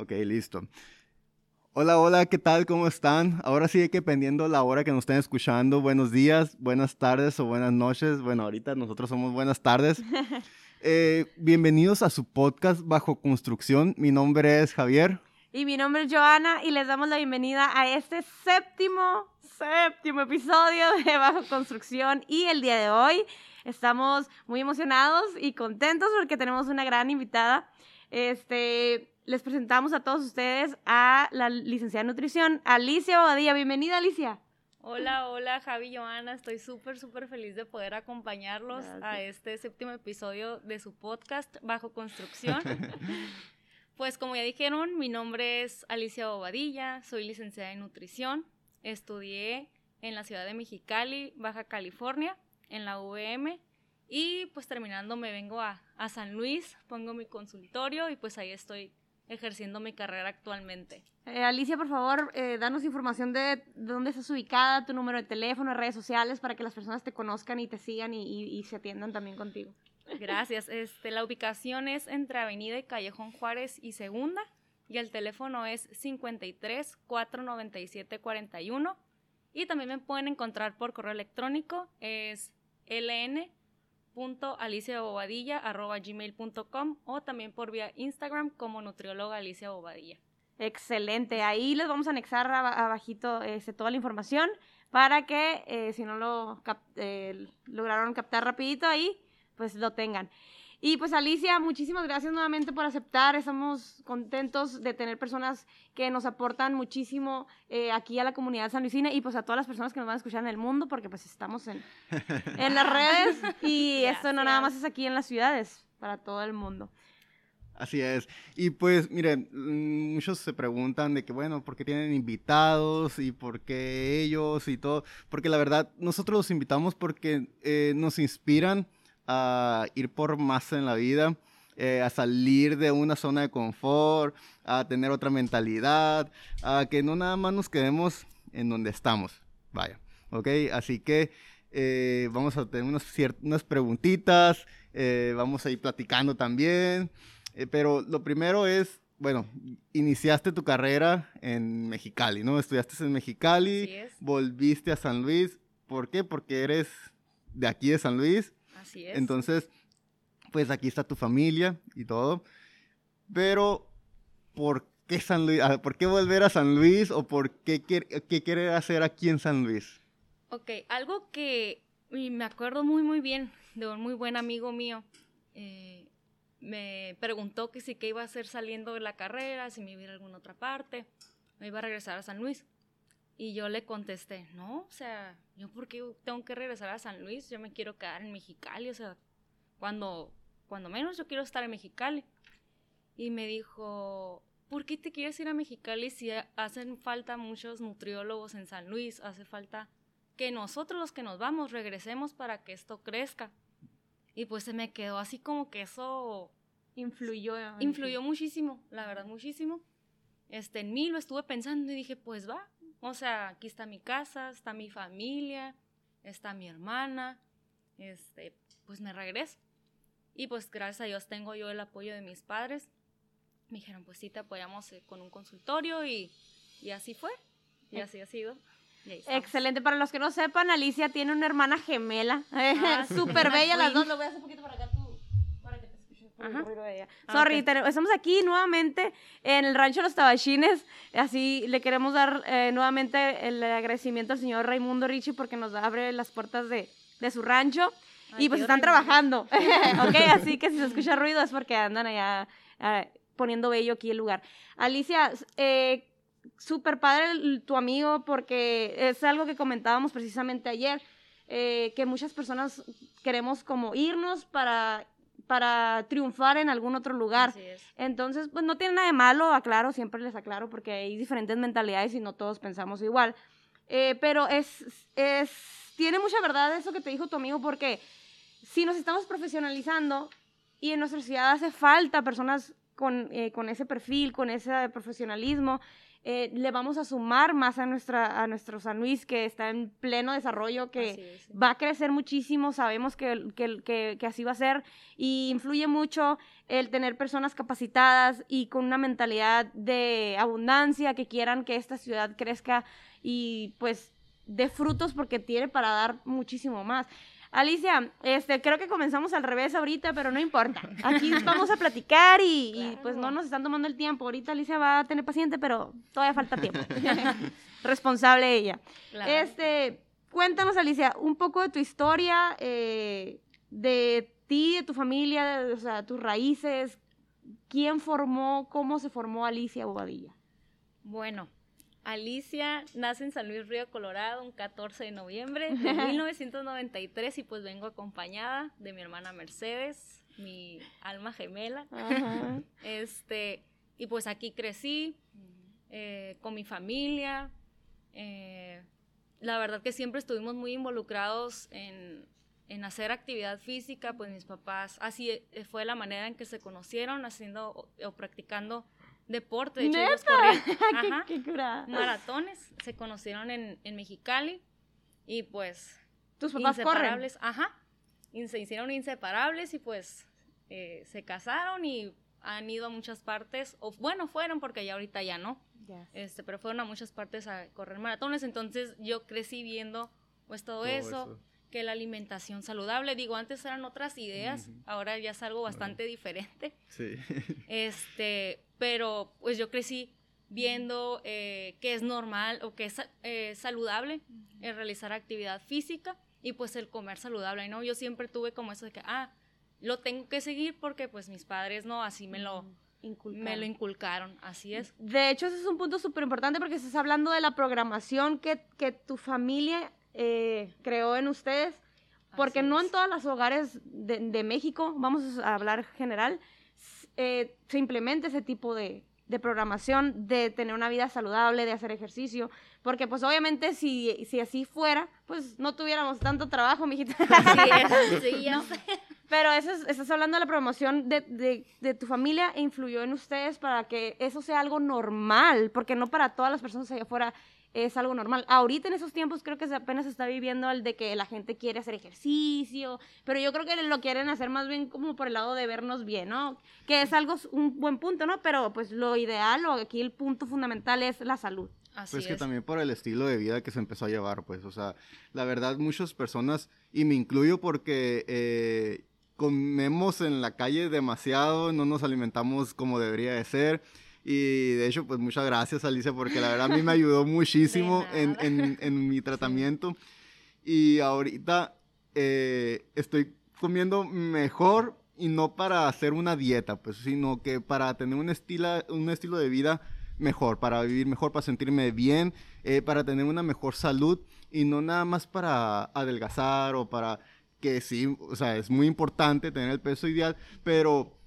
Ok, listo. Hola, hola, ¿qué tal? ¿Cómo están? Ahora sí que dependiendo la hora que nos estén escuchando, buenos días, buenas tardes o buenas noches. Bueno, ahorita nosotros somos buenas tardes. Eh, bienvenidos a su podcast Bajo Construcción. Mi nombre es Javier. Y mi nombre es Joana y les damos la bienvenida a este séptimo, séptimo episodio de Bajo Construcción. Y el día de hoy estamos muy emocionados y contentos porque tenemos una gran invitada. Este, les presentamos a todos ustedes a la licenciada en nutrición, Alicia Bobadilla. Bienvenida, Alicia. Hola, hola Javi y Joana, estoy súper, súper feliz de poder acompañarlos a este séptimo episodio de su podcast Bajo Construcción. Pues como ya dijeron, mi nombre es Alicia Bobadilla, soy licenciada en nutrición, estudié en la ciudad de Mexicali, Baja California, en la UVM, y pues terminando me vengo a, San Luis, pongo mi consultorio y pues ahí estoy ejerciendo mi carrera actualmente. Eh, Alicia, por favor, eh, danos información de, dónde estás ubicada, tu número de teléfono, redes sociales, para que las personas te conozcan y te sigan y se atiendan también contigo. Gracias. Este, la ubicación es entre Avenida y Callejón Juárez y Segunda y el teléfono es 53 497 41 y también me pueden encontrar por correo electrónico es ln.aliciabobadilla.gmail.com o también por vía Instagram como nutrióloga Alicia Bobadilla. Excelente, ahí les vamos a anexar abajito este, toda la información para que eh, si no lo eh, lograron captar rapidito ahí, pues lo tengan. Y pues Alicia, muchísimas gracias nuevamente por aceptar. Estamos contentos de tener personas que nos aportan muchísimo eh, aquí a la comunidad San Luisina y pues a todas las personas que nos van a escuchar en el mundo porque pues estamos en, en las redes y esto no nada más es aquí en las ciudades, para todo el mundo. Así es. Y pues, miren, mm, muchos se preguntan de que, bueno, ¿por qué tienen invitados y por qué ellos y todo? Porque la verdad, nosotros los invitamos porque eh, nos inspiran a ir por más en la vida, eh, a salir de una zona de confort, a tener otra mentalidad, a que no nada más nos quedemos en donde estamos. Vaya, ¿ok? Así que eh, vamos a tener unas, unas preguntitas, eh, vamos a ir platicando también, pero lo primero es, bueno, iniciaste tu carrera en Mexicali, ¿no? Estudiaste en Mexicali, volviste a San Luis, ¿por qué? Porque eres de aquí de San Luis Así es. Entonces, pues aquí está tu familia y todo. Pero, ¿por qué San Luis? Ah, ¿Por qué volver a San Luis o por qué, qué quiere hacer aquí en San Luis? Ok, algo que me acuerdo muy, muy bien de un muy buen amigo mío. Eh, me preguntó que si qué iba a hacer saliendo de la carrera, si me iba a ir a alguna otra parte, me iba a regresar a San Luis. Y yo le contesté, no, o sea, yo por qué tengo que regresar a San Luis, yo me quiero quedar en Mexicali, o sea, cuando, cuando menos yo quiero estar en Mexicali. Y me dijo, ¿por qué te quieres ir a Mexicali si hacen falta muchos nutriólogos en San Luis? Hace falta que nosotros los que nos vamos regresemos para que esto crezca. Y pues se me quedó así como que eso influyó. Influyó muchísimo, la verdad, muchísimo. Este, en mí lo estuve pensando y dije, pues va, o sea, aquí está mi casa, está mi familia, está mi hermana, este, pues me regreso. Y pues gracias a Dios tengo yo el apoyo de mis padres. Me dijeron, pues sí, te apoyamos eh, con un consultorio y, y así fue. Y así ha sido. Excelente. Para los que no sepan, Alicia tiene una hermana gemela. Ah, Súper bella las dos. Lo voy a hacer un poquito para acá. Ah, Sorry, estamos aquí nuevamente en el rancho Los Tabachines. Así le queremos dar eh, nuevamente el agradecimiento al señor Raimundo Ricci porque nos abre las puertas de, de su rancho. y pues están trabajando. ok, así que si se escucha ruido es porque andan allá eh, poniendo bello aquí el lugar. Alicia, eh, súper padre tu amigo porque es algo que comentábamos precisamente ayer. que muchas personas queremos como irnos para para triunfar en algún otro lugar. Entonces, pues no tiene nada de malo, aclaro, siempre les aclaro, porque hay diferentes mentalidades y no todos pensamos igual. Eh, pero es, es, tiene mucha verdad eso que te dijo tu amigo, porque si nos estamos profesionalizando y en nuestra ciudad hace falta personas con, eh, con ese perfil, con ese profesionalismo, eh, le vamos a sumar más a, nuestra, a nuestro San Luis, que está en pleno desarrollo, que va a crecer muchísimo, sabemos que, que, que, así va a ser, y influye mucho el tener personas capacitadas y con una mentalidad de abundancia, que quieran que esta ciudad crezca y pues de frutos porque tiene para dar muchísimo más. Alicia, este, creo que comenzamos al revés ahorita, pero no importa. Aquí vamos a platicar y, pues no nos están tomando el tiempo. Ahorita Alicia va a tener paciente, pero todavía falta tiempo. Responsable ella. Este, cuéntanos, Alicia, un poco de tu historia, eh, de ti, de tu familia, o sea, tus raíces. ¿Quién formó, cómo se formó Alicia Bobadilla? Bueno, Alicia nace en San Luis Río, Colorado, un 14 de noviembre de 1993 y pues vengo acompañada de mi hermana Mercedes, mi alma gemela. Este, y pues aquí crecí eh, con mi familia. Eh, la verdad que siempre estuvimos muy involucrados en, en hacer actividad física, pues mis papás, así eh, fue la manera en que se conocieron, haciendo o practicando deporte. De hecho, ellos corrían qué, qué maratones. Se conocieron en, en, Mexicali y pues. Tus papás inseparables. Corren. Ajá. Y se hicieron inseparables y pues eh, se casaron y han ido a muchas partes. O bueno, fueron porque ya ahorita ya no. Este, pero fueron a muchas partes a correr maratones. Entonces yo crecí viendo pues todo, eso que la alimentación saludable. Digo, antes eran otras ideas, ahora ya es algo bastante diferente. Sí. Este, pero pues yo crecí viendo eh, que es normal o que es eh, saludable el realizar actividad física y pues el comer saludable, ¿no? Yo siempre tuve como eso de que, ah, lo tengo que seguir porque pues mis padres, ¿no? Así me lo... Me lo inculcaron, así es. De hecho, ese es un punto súper importante porque estás hablando de la programación que, que tu familia eh, creó en ustedes, porque no en todos los hogares de, México, vamos a hablar general, eh, se implementa ese tipo de, programación, de tener una vida saludable, de hacer ejercicio, porque pues obviamente si, si así fuera, pues no tuviéramos tanto trabajo, mijita. Sí, ya Pero eso es, estás hablando de la promoción de, de, de, tu familia e influyó en ustedes para que eso sea algo normal, porque no para todas las personas allá afuera es algo normal. Ahorita en esos tiempos creo que apenas se está viviendo el de que la gente quiere hacer ejercicio, pero yo creo que lo quieren hacer más bien como por el lado de vernos bien, ¿no? Que es algo, un buen punto, ¿no? Pero pues lo ideal o aquí el punto fundamental es la salud. Así pues que también por el estilo de vida que se empezó a llevar, pues, o sea, la verdad muchas personas, y me incluyo porque eh, comemos en la calle demasiado, no nos alimentamos como debería de ser, y de hecho, pues muchas gracias Alicia, porque la verdad a mí me ayudó muchísimo en, en, en, mi tratamiento. Y ahorita eh, estoy comiendo mejor y no para hacer una dieta, pues, sino que para tener un, estilo, un estilo de vida mejor, para vivir mejor, para sentirme bien, eh, para tener una mejor salud y no nada más para adelgazar o para que sí, o sea, es muy importante tener el peso ideal, pero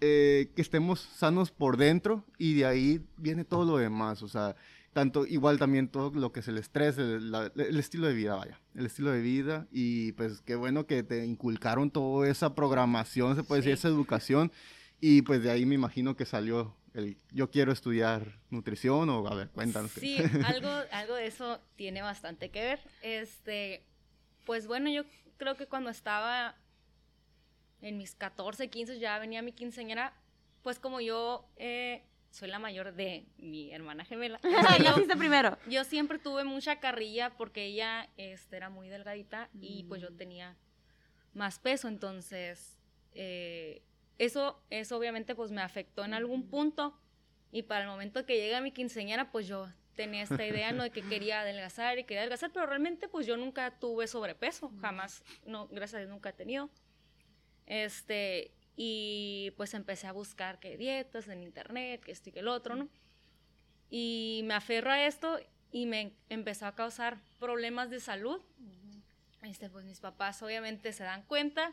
eh, que estemos sanos por dentro y de ahí viene todo lo demás, o sea, tanto igual también todo lo que es el estrés, el, estilo de vida, vaya, el estilo de vida y pues qué bueno que te inculcaron toda esa programación, se puede decir, esa educación y pues de ahí me imagino que salió el yo quiero estudiar nutrición o a ver, cuéntanos. Sí, algo, algo de eso tiene bastante que ver. Este, pues bueno, yo creo que cuando estaba en mis 14, 15 ya venía mi quinceañera, pues como yo eh, soy la mayor de mi hermana gemela. yo, primero? Yo siempre tuve mucha carrilla porque ella este, era muy delgadita y pues yo mm. tenía más peso, entonces eh, eso, eso obviamente pues me afectó en algún punto y para el momento que llega mi quinceañera pues yo tenía esta idea no de que quería adelgazar y quería adelgazar, pero realmente pues yo nunca tuve sobrepeso, jamás, no, gracias a Dios nunca he tenido. Este, y pues empecé a buscar que dietas en internet, que esto y que el otro, ¿no? Y me aferro a esto y me empezó a causar problemas de salud. Este, pues mis papás obviamente se dan cuenta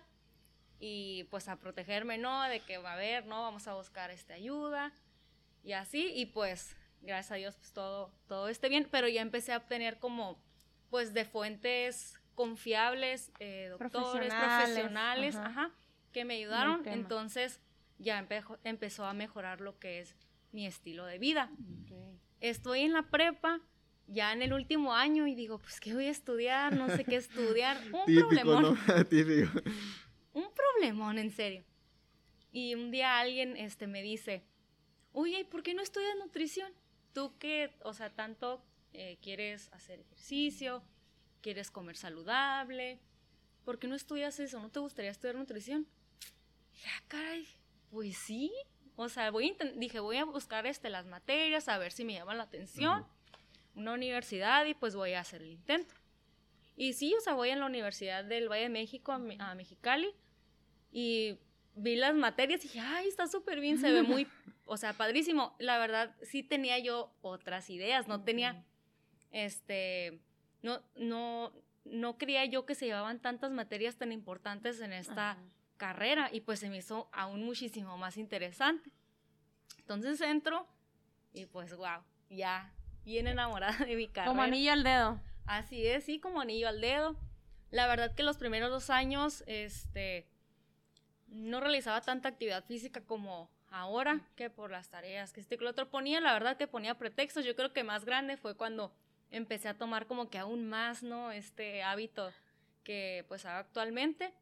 y pues a protegerme, ¿no? De que, a ver, ¿no? Vamos a buscar esta ayuda y así. Y pues, gracias a Dios, pues todo, todo esté bien. Pero ya empecé a obtener como, pues, de fuentes confiables, eh, doctores, profesionales, ajá que me ayudaron. Entonces, ya empezó a mejorar lo que es mi estilo de vida. Estoy en la prepa, ya en el último año, y digo, pues, ¿qué voy a estudiar? No sé qué estudiar. Un problemón. Un problemón, en serio. Y un día alguien este, me dice, oye, ¿y por qué no estudias nutrición? Tú que, o sea, tanto eh, quieres hacer ejercicio, quieres comer saludable, ¿por qué no estudias eso? ¿No te gustaría estudiar nutrición? Ya, ah, caray, pues sí. O sea, voy dije, voy a buscar este, las materias, a ver si me llama la atención. Una universidad y pues voy a hacer el intento. Y sí, o sea, voy a la Universidad del Valle de México, a, a Mexicali, y vi las materias y dije, ay, está súper bien, se ve muy, o sea, padrísimo. La verdad, sí tenía yo otras ideas, no tenía, este, no, no, no creía yo que se llevaban tantas materias tan importantes en esta carrera y pues se me hizo aún muchísimo más interesante. Entonces entro y pues, wow, ya bien enamorada de mi carrera. Como anillo al dedo. Así es, sí, como anillo al dedo. La verdad que los primeros dos años, este, no realizaba tanta actividad física como ahora, que por las tareas que este que el otro ponía, la verdad que ponía pretextos. Yo creo que más grande fue cuando empecé a tomar como que aún más, ¿no? Este hábito que pues hago actualmente.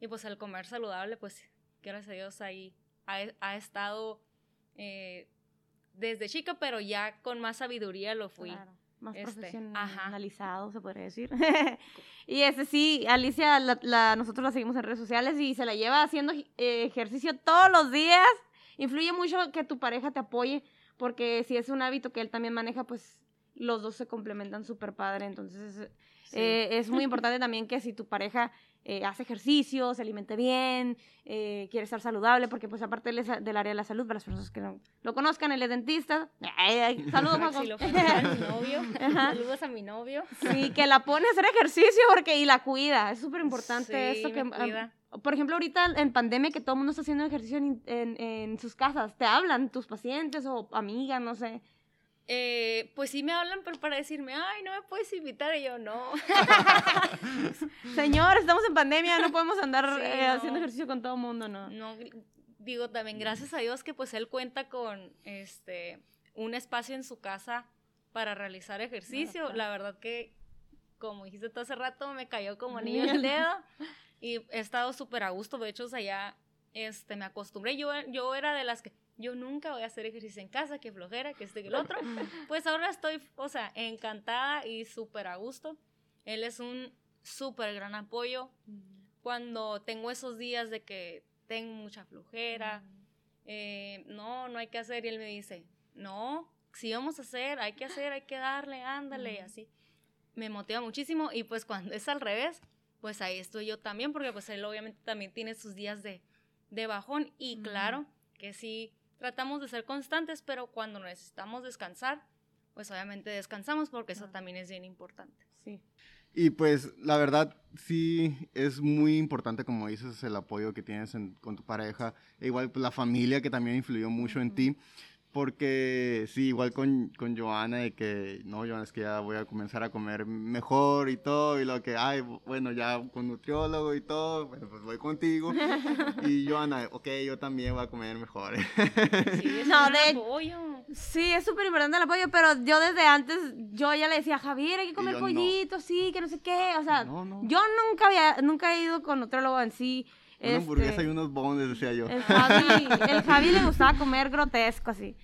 Y pues el comer saludable, pues gracias a Dios ahí ha, estado eh, desde chica, pero ya con más sabiduría lo fui más este, profesionalizado, se podría decir. y ese sí, Alicia, la, nosotros la seguimos en redes sociales y se la lleva haciendo eh, ejercicio todos los días. Influye mucho que tu pareja te apoye, porque si es un hábito que él también maneja, pues los dos se complementan súper padre. Entonces, eh, es muy importante también que si tu pareja eh, hace ejercicio, se alimente bien, eh, quiere estar saludable, porque pues aparte del, del, área de la salud, para las personas que no lo conozcan, él es dentista. saludos, a mi novio. Saludos a mi novio. Sí, que la pone a hacer ejercicio porque y la cuida. Es súper importante eso que... por ejemplo, ahorita en pandemia que todo el mundo está haciendo ejercicio en, en, en sus casas, te hablan tus pacientes o amigas, no sé. Eh, pues sí me hablan pero para decirme, ay, no me puedes invitar, y yo no. Señor, estamos en pandemia, no podemos andar eh, haciendo ejercicio con todo el mundo, ¿no? No, digo también gracias a Dios que pues él cuenta con este un espacio en su casa para realizar ejercicio. La verdad que, como dijiste tú hace rato, me cayó como anillo el dedo y he estado súper a gusto. De hecho, o sea, ya este, me acostumbré. Yo, yo era de las que yo nunca voy a hacer ejercicio en casa, que flojera, que este que el otro. Pues ahora estoy, o sea, encantada y súper a gusto. Él es un súper gran apoyo. Cuando tengo esos días de que tengo mucha flojera, eh, no, no hay que hacer, y él me dice, no, si vamos a hacer, hay que hacer, hay que darle, ándale, y así. Me motiva muchísimo y pues cuando es al revés, pues ahí estoy yo también, porque pues él obviamente también tiene sus días de, de bajón y claro que sí tratamos de ser constantes, pero cuando necesitamos descansar, pues obviamente descansamos porque eso también es bien importante. Sí. Y pues la verdad sí es muy importante, como dices, el apoyo que tienes con tu pareja, e igual pues, la familia que también influyó mucho en ti. Porque sí, igual con, con Joana, de que, no, Joana, es que ya voy a comenzar a comer mejor y todo, y lo que, ay, bueno, ya con nutriólogo y todo, bueno, pues voy contigo. y Joana, ok, yo también voy a comer mejor. sí, es no, de apoyo. Sí, es súper importante el apoyo, pero yo desde antes, yo ya le decía, Javier, hay que comer pollito, sí, que no sé qué, o sea, yo nunca había, nunca he ido con nutriólogo en sí. Una este, hamburguesa y unos bones, decía yo. El Javi, el Javi le gustaba comer grotesco, así.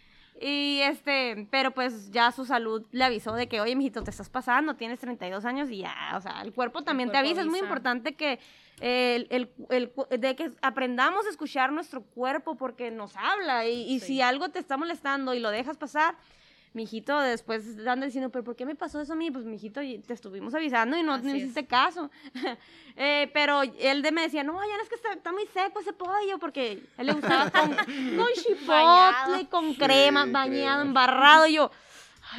Y este, pero pues ya su salud le avisó de que, oye, mijito, te estás pasando, tienes 32 años y ya, o sea, el cuerpo también te avisa. Es muy importante que el, el, el, de que aprendamos a escuchar nuestro cuerpo porque nos habla y, y si algo te está molestando y lo dejas pasar, mi hijito después anda diciendo, pero ¿por qué me pasó eso a mí? Pues mi hijito, te estuvimos avisando y no, no hiciste caso. eh, pero él de me decía, no, ya no es que está, muy seco ese pollo, porque él le gustaba con, con chipotle, con crema, bañado, embarrado, y yo...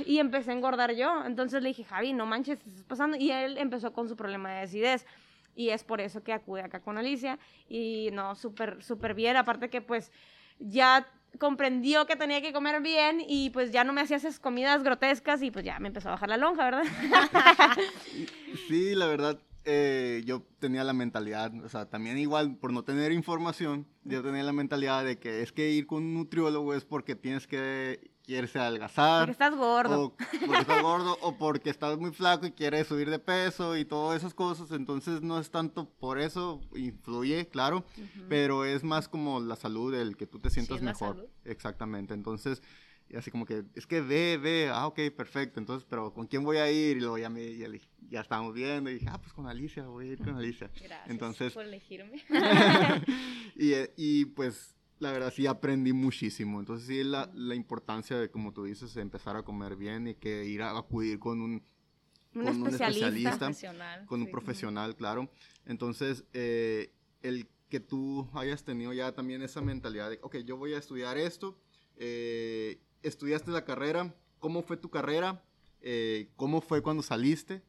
Y empecé a engordar yo. Entonces le dije, Javi, no manches, te estás pasando. Y él empezó con su problema de acidez. Y es por eso que acude acá con Alicia. Y no, súper, súper bien. Aparte que pues ya comprendió que tenía que comer bien y pues ya no me hacía esas comidas grotescas y pues ya me empezó a bajar la lonja, ¿verdad? sí, la verdad, eh, yo tenía la mentalidad, o sea, también igual por no tener información, yo tenía la mentalidad de que es que ir con un nutriólogo es porque tienes que quieres adelgazar. Porque estás gordo. O porque estás gordo o porque estás muy flaco y quieres subir de peso y todas esas cosas. Entonces no es tanto por eso, influye, claro, pero es más como la salud, el que tú te sientas mejor. Exactamente. Entonces, así como que, es que ve, ve, ah, ok, perfecto. Entonces, pero ¿con quién voy a ir? Y luego ya, me, ya, ya estábamos viendo y dije, ah, pues con Alicia, voy a ir con Alicia. Gracias Entonces, por elegirme. y, y pues la verdad sí aprendí muchísimo. Entonces sí la, la importancia de, como tú dices, empezar a comer bien y que ir a acudir con un, un especialista, profesional, con un profesional, claro. Entonces, eh, el que tú hayas tenido ya también esa mentalidad de, ok, yo voy a estudiar esto, eh, estudiaste la carrera, ¿cómo fue tu carrera? Eh, ¿Cómo fue cuando saliste?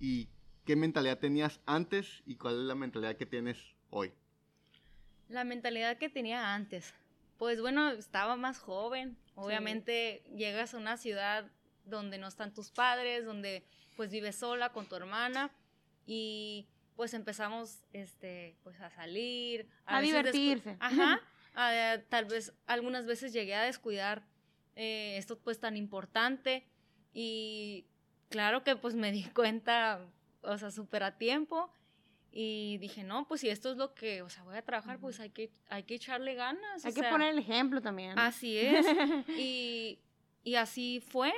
¿Y qué mentalidad tenías antes y cuál es la mentalidad que tienes hoy? La mentalidad que tenía antes. Pues bueno, estaba más joven. Obviamente llegas a una ciudad donde no están tus padres, donde pues vives sola con tu hermana y pues empezamos este pues a salir, a, divertirse. Ajá. tal vez algunas veces llegué a descuidar eh, esto pues tan importante y claro que pues me di cuenta, o sea, súper a tiempo y dije, no, pues si esto es lo que, o sea, voy a trabajar, pues hay que, hay que echarle ganas. Hay que poner el ejemplo también. Así es. y, y así fue.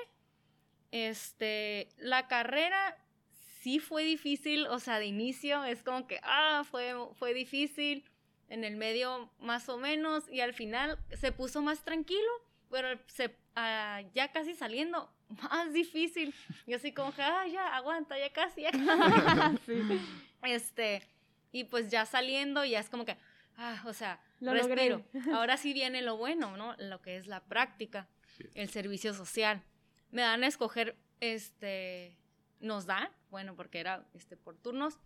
Este, la carrera sí fue difícil, o sea, de inicio es como que, ah, fue, fue difícil, en el medio más o menos, y al final se puso más tranquilo, pero se, ah, ya casi saliendo, más difícil. Y así como que, ah, ya, aguanta, ya casi, ya casi. Este, y pues ya saliendo, ya es como que, ah, o sea, lo respiro. Ahora sí viene lo bueno, ¿no? Lo que es la práctica, el servicio social. Me dan a escoger, este, nos dan, bueno, porque era este, por turnos,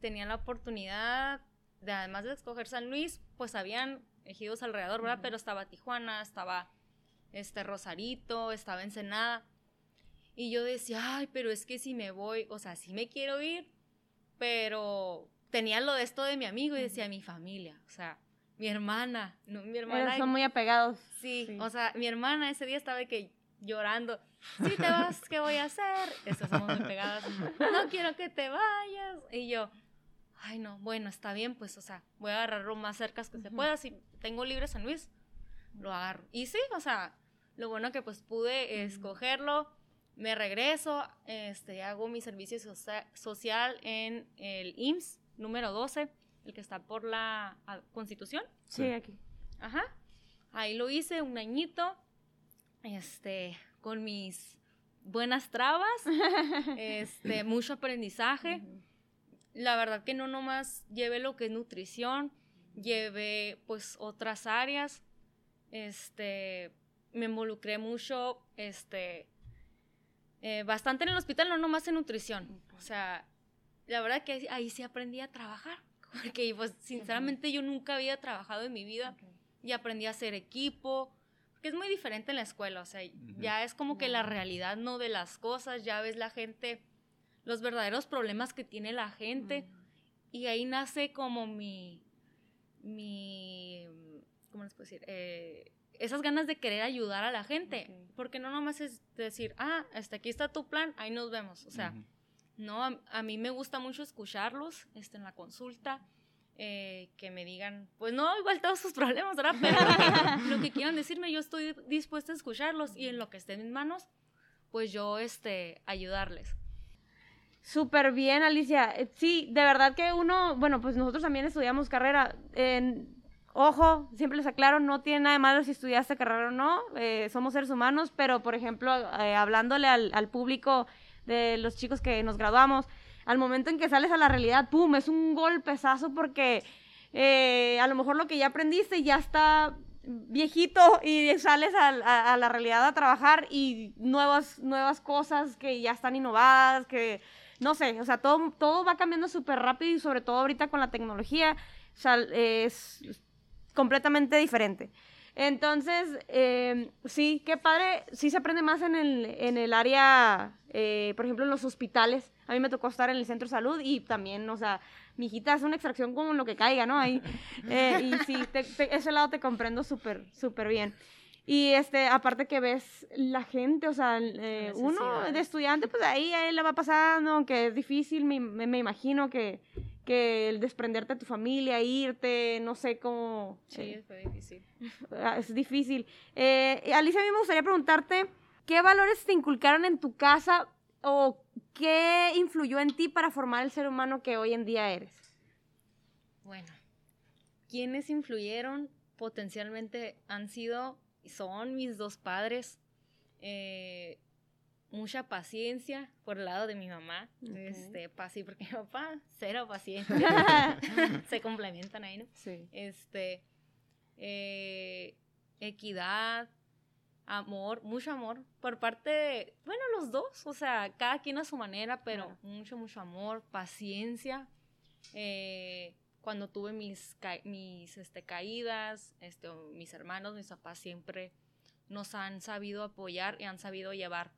tenían la oportunidad de, además de escoger San Luis, pues habían ejidos alrededor, ¿verdad? Pero estaba Tijuana, estaba este Rosarito, estaba Ensenada. Y yo decía, ay, pero es que si me voy, o sea, si me quiero ir, pero tenía lo de esto de mi amigo y decía mi familia, o sea, mi hermana, no, mi hermana. son muy apegados. Sí, o sea, mi hermana ese día estaba que llorando, si te vas, ¿qué voy a hacer? Esas somos muy pegadas, no quiero que te vayas. Y yo, ay no, bueno, está bien, pues, o sea, voy a agarrarlo más cerca que se pueda, si tengo libre San Luis, lo agarro. Y sí, o sea, lo bueno que pues pude escogerlo, me regreso, este, hago mi servicio social en el IMSS número 12, el que está por la ah, Constitución. Sí, aquí. Ajá. Ahí lo hice un añito, este, con mis buenas trabas, este, mucho aprendizaje. La verdad que no nomás llevé lo que es nutrición, llevé pues otras áreas, este, me involucré mucho, este, eh, bastante en el hospital, no nomás en nutrición. O sea, la verdad que ahí, sí aprendí a trabajar. Porque, pues, sinceramente, yo nunca había trabajado en mi vida y aprendí a hacer equipo. Porque es muy diferente en la escuela. O sea, ya es como que la realidad, no de las cosas. Ya ves la gente, los verdaderos problemas que tiene la gente. Y ahí nace como mi. mi ¿Cómo les puedo decir? Eh, esas ganas de querer ayudar a la gente, porque no nomás es decir, ah, hasta aquí está tu plan, ahí nos vemos, o sea, no, a, mí me gusta mucho escucharlos este, en la consulta, eh, que me digan, pues no, igual todos sus problemas, ¿verdad? Pero lo que, quieran decirme, yo estoy dispuesta a escucharlos y en lo que esté en mis manos, pues yo, este, ayudarles. Súper bien, Alicia. Eh, sí, de verdad que uno, bueno, pues nosotros también estudiamos carrera. En, Ojo, siempre les aclaro, no tiene nada de malo si estudiaste carrera o no, eh, somos seres humanos, pero por ejemplo, eh, hablándole al, público de los chicos que nos graduamos, al momento en que sales a la realidad, ¡pum!, es un golpezazo porque eh, a lo mejor lo que ya aprendiste ya está viejito y sales a, la realidad a trabajar y nuevas, nuevas cosas que ya están innovadas, que no sé, o sea, todo, todo va cambiando súper rápido y sobre todo ahorita con la tecnología, o sea, es completamente diferente. Entonces, em, sí, qué padre, sí se aprende más en el, en el área eh, por ejemplo, en los hospitales. A mí me tocó estar en el centro de salud y también, o sea, mi hijita hace una extracción como lo que caiga, ¿no? Ahí. Eh, y sí, ese lado te comprendo súper, súper bien. Y este, aparte que ves la gente, o sea, eh, uno de estudiante, pues ahí, ahí le va pasando, que es difícil, me, me, imagino que, que el desprenderte de tu familia, irte, no sé cómo... Sí, eh, fue difícil. Ah, es difícil. Eh, Alicia, a mí me gustaría preguntarte, ¿qué valores te inculcaron en tu casa o qué influyó en ti para formar el ser humano que hoy en día eres? Bueno, ¿quiénes influyeron? Potencialmente han sido son mis dos padres. Eh, mucha paciencia por el lado de mi mamá. Este, paciencia, porque mi papá, cero paciencia. Se complementan ahí, ¿no? Sí. Este, eh, equidad, amor, mucho amor por parte de, bueno, los dos, o sea, cada quien a su manera, pero mucho, mucho amor, paciencia. Eh, cuando tuve mis, mis este, caídas, este, mis hermanos, mis papás siempre nos han sabido apoyar y han sabido llevar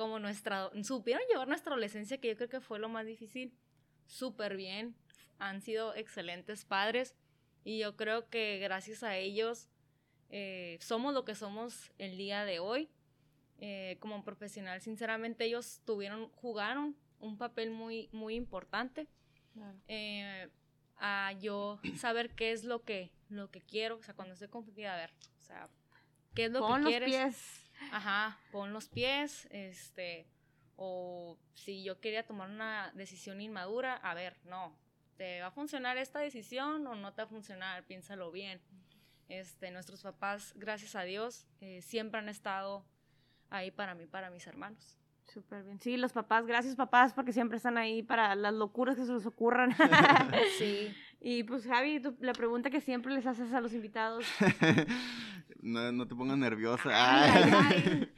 como nuestra, supieron llevar nuestra adolescencia, que yo creo que fue lo más difícil, súper bien, han sido excelentes padres y yo creo que gracias a ellos eh, somos lo que somos el día de hoy. Eh, como profesional, sinceramente ellos tuvieron, jugaron un papel muy, muy importante. Eh, a yo saber qué es lo que, lo que quiero, o sea, cuando estoy confundida, a ver, o sea, qué es lo que quieres. Pon los pies. Ajá, pon los pies, este, o si yo quería tomar una decisión inmadura, a ver, no, ¿te va a funcionar esta decisión o no te va a funcionar? Piénsalo bien. Este, nuestros papás, gracias a Dios, eh, siempre han estado ahí para mí, para mis hermanos. Súper bien. Sí, los papás, gracias papás, porque siempre están ahí para las locuras que se les ocurran. sí. Y pues Javi, la pregunta que siempre les haces a los invitados. no, no te pongas nerviosa.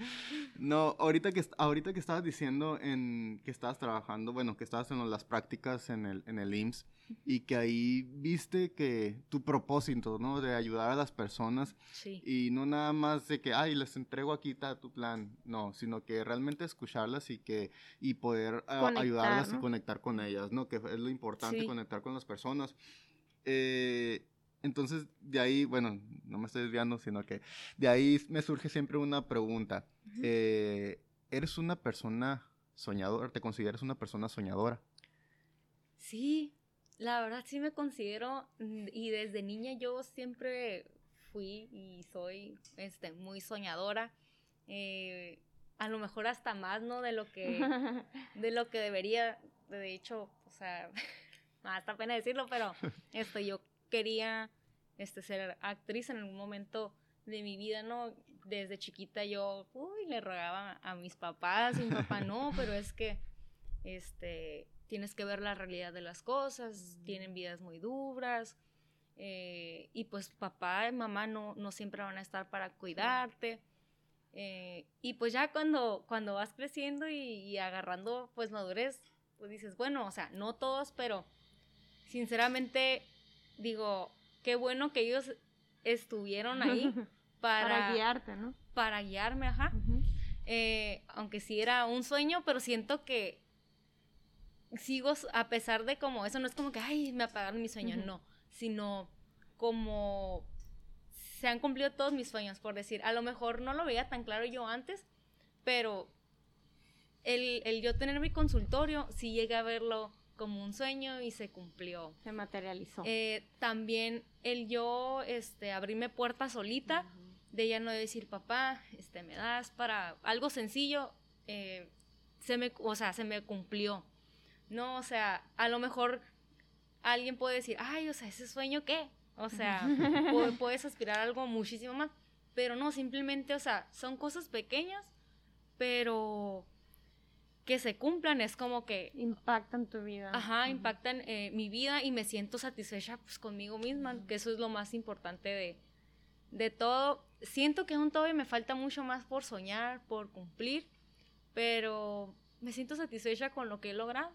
no, ahorita que, ahorita que estabas diciendo en que estabas trabajando, bueno, que estabas en las prácticas en el, en el IMSS y que ahí viste que tu propósito, ¿no? De ayudar a las personas sí. y no nada más de que, ay, les entrego aquí está tu plan, no, sino que realmente escucharlas y que y poder ah, ayudarlas y conectar con ellas, ¿no? Que es lo importante, conectar con las personas. Eh, entonces, de ahí, bueno, no me estoy desviando, sino que de ahí me surge siempre una pregunta. Eh, ¿Eres una persona soñadora? ¿Te consideras una persona soñadora? Sí, la verdad sí me considero, mm, y desde niña yo siempre fui y soy este, muy soñadora. Eh, a lo mejor hasta más, ¿no? De lo que, de lo que debería. De hecho, o sea, hasta pena decirlo, pero esto, yo quería este, ser actriz en algún momento de mi vida, ¿no? Desde chiquita yo, uy, le rogaba a mis papás, y mi papá no, pero es que, este, tienes que ver la realidad de las cosas, tienen vidas muy duras, eh, y pues papá y mamá no, no siempre van a estar para cuidarte. Eh, y pues ya cuando, cuando vas creciendo y, y, agarrando pues madurez, pues dices, bueno, o sea, no todos, pero sinceramente digo, qué bueno que ellos estuvieron ahí para, guiarte, ¿no? Para guiarme, ajá. Eh, aunque sí era un sueño, pero siento que sigo, a pesar de como, eso no es como que, ay, me apagaron mis sueños, no, sino como se han cumplido todos mis sueños, por decir, a lo mejor no lo veía tan claro yo antes, pero el, el yo tener mi consultorio, sí llegué a verlo como un sueño y se cumplió. Se materializó. Eh, también el yo este, abrirme puerta solita, de ella no decir, papá, este, me das para algo sencillo, eh, se me, o sea, se me cumplió. No, o sea, a lo mejor alguien puede decir, ay, o sea, ese sueño qué? O sea, puedes aspirar a algo muchísimo más, pero no, simplemente, o sea, son cosas pequeñas, pero que se cumplan es como que... Impactan tu vida. Ajá, impactan eh, mi vida y me siento satisfecha pues conmigo misma, que eso es lo más importante de, de todo. Siento que aún todavía me falta mucho más por soñar, por cumplir, pero me siento satisfecha con lo que he logrado.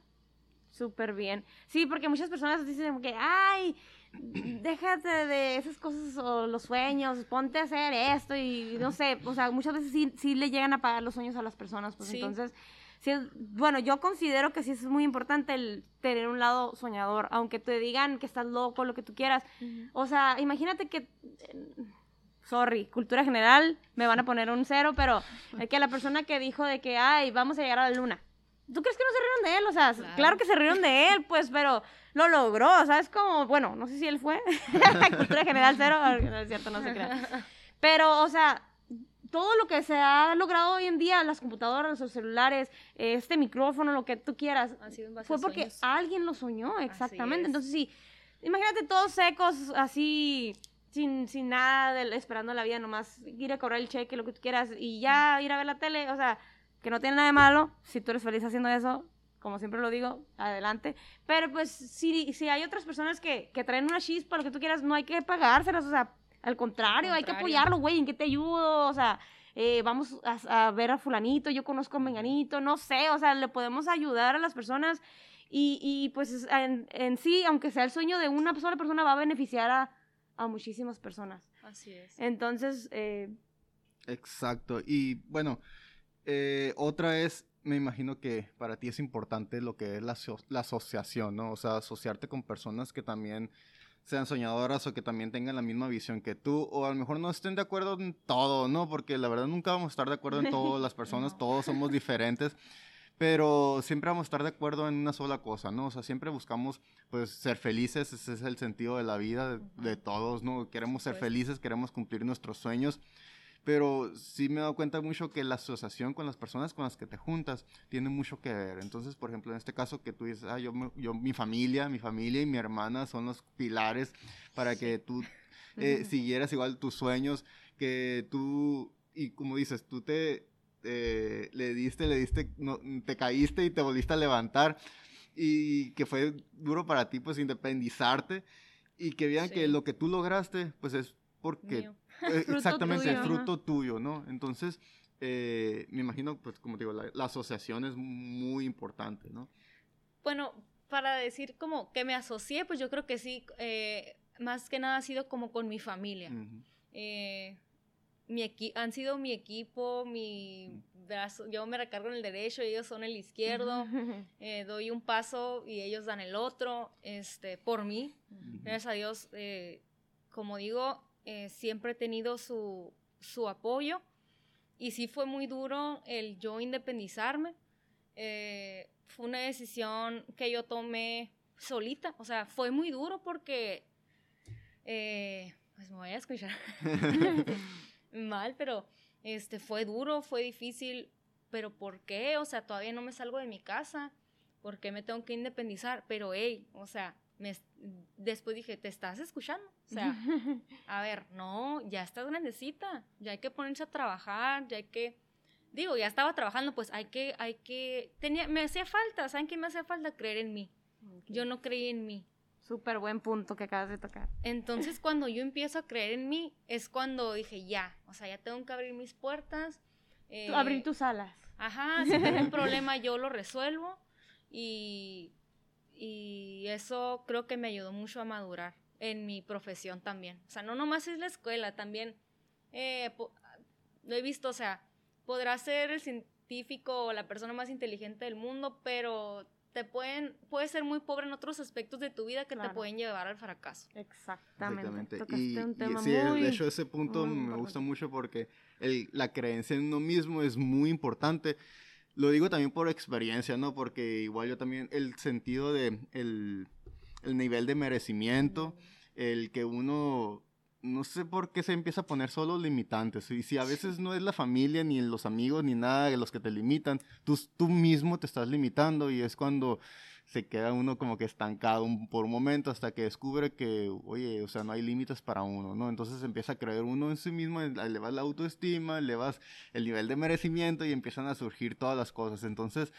Súper bien. Sí, porque muchas personas dicen que, ay, déjate de esas cosas o los sueños, ponte a hacer esto y no sé, o sea, muchas veces sí, sí le llegan a pagar los sueños a las personas, pues Sí. entonces, sí es- bueno, yo considero que sí es muy importante el tener un lado soñador, aunque te digan que estás loco, lo que tú quieras, o sea, imagínate que, sorry, cultura general, me van a poner un cero, pero es que la persona que dijo de que, ay, vamos a llegar a la luna, ¿tú crees que no se rieron de él? O sea, claro, Claro. que se rieron de él, pues, pero lo logró, ¿sabes? Como, bueno, no sé si él fue, cultura general cero, no es cierto, no se crea. Pero, o sea, todo lo que se ha logrado hoy en día, las computadoras, los celulares, este micrófono, lo que tú quieras, Ha sido en base fue porque sueños. alguien lo soñó, exactamente. es. Entonces, sí, imagínate todos secos, así, sin, sin nada, del- esperando la vida, nomás ir a cobrar el cheque, lo que tú quieras, y ya ir a ver la tele, o sea, que no tiene nada de malo, si tú eres feliz haciendo eso, como siempre lo digo, adelante. Pero pues, si, si hay otras personas que, que traen una chispa, lo que tú quieras, no hay que pagárselas, o sea, al contrario, hay que apoyarlo, güey, ¿en qué te ayudo? O sea, eh, vamos a, a ver a fulanito, yo conozco a menganito, no sé, o sea, le podemos ayudar a las personas y, y, pues es- en, en sí, aunque sea el sueño de una sola persona, va a beneficiar a, a muchísimas personas. Así es. Entonces, eh, Exacto. Y bueno, eh, otra es, me imagino que para ti es importante lo que es la, la asociación, ¿no? O sea, asociarte con personas que también sean soñadoras o que también tengan la misma visión que tú, o a lo mejor no estén de acuerdo en todo, ¿no? Porque la verdad nunca vamos a estar de acuerdo en todas las personas, No. todos somos diferentes, pero siempre vamos a estar de acuerdo en una sola cosa, ¿no? O sea, siempre buscamos, pues, ser felices, ese es el sentido de la vida de, de todos, ¿no? Queremos ser felices, queremos cumplir nuestros sueños, pero sí me he dado cuenta mucho que la asociación con las personas con las que te juntas tiene mucho que ver. Entonces, por ejemplo, en este caso que tú dices, ah, yo, yo mi familia, mi familia y mi hermana son los pilares para que tú eh, siguieras igual tus sueños, que tú, y como dices, tú te eh, le diste, le diste, no, te caíste y te volviste a levantar y que fue duro para ti pues independizarte y que vean que Sí. lo que tú lograste pues es porque Mío. Eh, exactamente, tuyo, el ajá. fruto tuyo, ¿no? Entonces, eh, me imagino, pues como te digo, la, la asociación es muy importante, ¿no? Bueno, para decir como que me asocié, pues yo creo que sí, eh, más que nada ha sido como con mi familia. Eh, mi equi- han sido mi equipo, mi brazo, yo me recargo en el derecho, ellos son el izquierdo, eh, doy un paso y ellos dan el otro, este, por mí. Gracias a Dios, eh, como digo, eh, siempre he tenido su, su apoyo y sí fue muy duro el yo independizarme. Eh, fue una decisión que yo tomé solita, o sea, fue muy duro porque, eh, pues me voy a escuchar mal, pero este, fue duro, fue difícil, pero ¿por qué? O sea, todavía no me salgo de mi casa, ¿por qué me tengo que independizar? Pero, hey, o sea, me, después dije, ¿te estás escuchando? O sea, a ver, no, ya estás grandecita, ya hay que ponerse a trabajar, ya hay que, digo, ya estaba trabajando, pues hay que, hay que, tenía, me hacía falta, ¿saben qué me hacía falta? Creer en mí. Yo no creí en mí. Súper buen punto que acabas de tocar. Entonces, cuando yo empiezo a creer en mí, es cuando dije, ya, o sea, ya tengo que abrir mis puertas. eh, Abrir tus alas. Ajá, si tengo un problema yo lo resuelvo y, y eso creo que me ayudó mucho a madurar en mi profesión también. O sea, no nomás es la escuela, también eh, lo he visto, o sea, podrás ser el científico o la persona más inteligente del mundo, pero te pueden, puedes ser muy pobre en otros aspectos de tu vida que Claro. te pueden llevar al fracaso. Exactamente. Exactamente. Y, un y tema sí, muy... de hecho ese punto me gusta mucho porque el- la creencia en uno mismo es muy importante. Lo digo también por experiencia, ¿no? Porque igual yo también, el sentido de, el, el nivel de merecimiento, el que uno, no sé por qué se empieza a poner solo limitantes. Y si a veces no es la familia, ni los amigos, ni nada de los que te limitan, tú, tú mismo te estás limitando y es cuando se queda uno como que estancado un- por un momento hasta que descubre que, oye, o sea, no hay límites para uno, ¿no? Entonces empieza a creer uno en sí mismo, elevas la autoestima, elevas el nivel de merecimiento y empiezan a surgir todas las cosas. Entonces,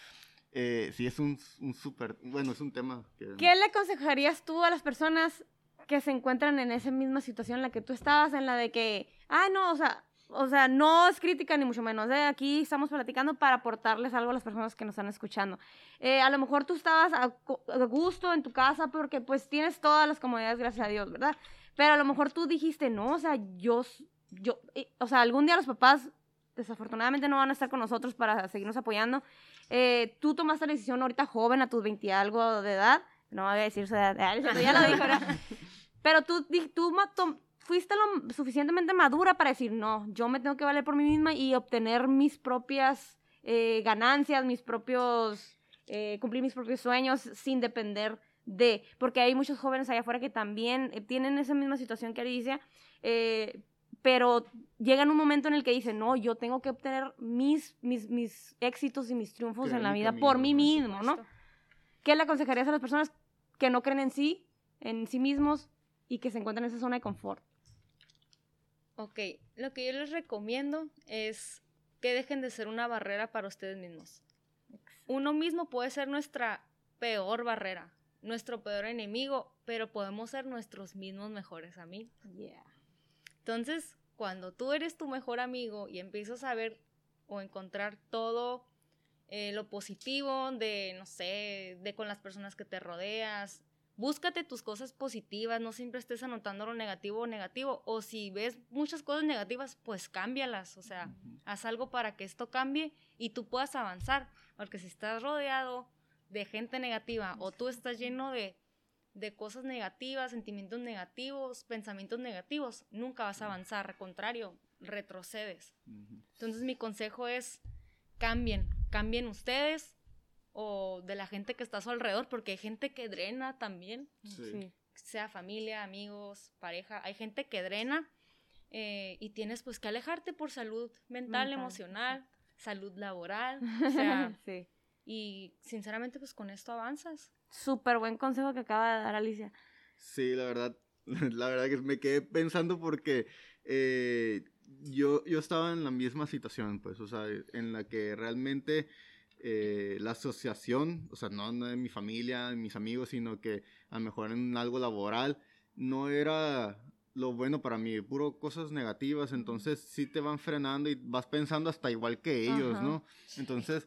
eh, sí es un, un súper, bueno, es un tema que... ¿Qué le aconsejarías tú a las personas que se encuentran en esa misma situación en la que tú estabas, en la de que, ah, no, o sea, o sea, no es crítica ni mucho menos. ¿eh? Aquí estamos platicando para aportarles algo a las personas que nos están escuchando. Eh, a lo mejor tú estabas a, gusto en tu casa porque pues tienes todas las comodidades, gracias a Dios, ¿verdad? Pero a lo mejor tú dijiste, no, o sea, yo, yo, eh, o sea, algún día los papás desafortunadamente no van a estar con nosotros para seguirnos apoyando. Tú tomaste la decisión ahorita joven, a tus 20 algo de edad, no voy a decir su edad, ya lo dijo, ¿verdad? Pero tú, tú fuiste lo suficientemente madura para decir, no, yo me tengo que valer por mí misma y obtener mis propias eh, ganancias, mis propios, eh, cumplir mis propios sueños sin depender de, porque hay muchos jóvenes allá afuera que también tienen esa misma situación que Alicia, eh, pero llegan un momento en el que dicen, no, yo tengo que obtener mis, mis, mis éxitos y mis triunfos en la vida por mí mismo, ¿no? ¿Qué le aconsejarías a las personas que no creen en sí, en sí mismos y que se encuentran en esa zona de confort? Ok, lo que yo les recomiendo es que dejen de ser una barrera para ustedes mismos. Uno mismo puede ser nuestra peor barrera, nuestro peor enemigo, pero podemos ser nuestros mismos mejores amigos. Yeah. Entonces, cuando tú eres tu mejor amigo y empiezas a ver o encontrar todo eh, lo positivo de, no sé, de con las personas que te rodeas, búscate tus cosas positivas, no siempre estés anotando lo negativo o negativo, o si ves muchas cosas negativas, pues cámbialas, o sea, haz algo para que esto cambie y tú puedas avanzar, porque si estás rodeado de gente negativa o tú estás lleno de de cosas negativas, sentimientos negativos, pensamientos negativos, nunca vas a avanzar, al contrario, retrocedes. Entonces mi consejo es cambien, cambien ustedes o de la gente que está a su alrededor, porque hay gente que drena también, sea familia, amigos, pareja, hay gente que drena eh, y tienes pues que alejarte por salud mental, emocional, salud laboral, o sea, y sinceramente pues con esto avanzas. Súper buen consejo que acaba de dar Alicia. Sí, la verdad, la verdad que me quedé pensando porque eh, yo, yo estaba en la misma situación, pues, o sea, en la que realmente eh, la asociación, o sea, no, de mi familia, de mis amigos, sino que a lo mejor en algo laboral, no era lo bueno para mí, puro cosas negativas, entonces sí te van frenando y vas pensando hasta igual que ellos, ¿no? Entonces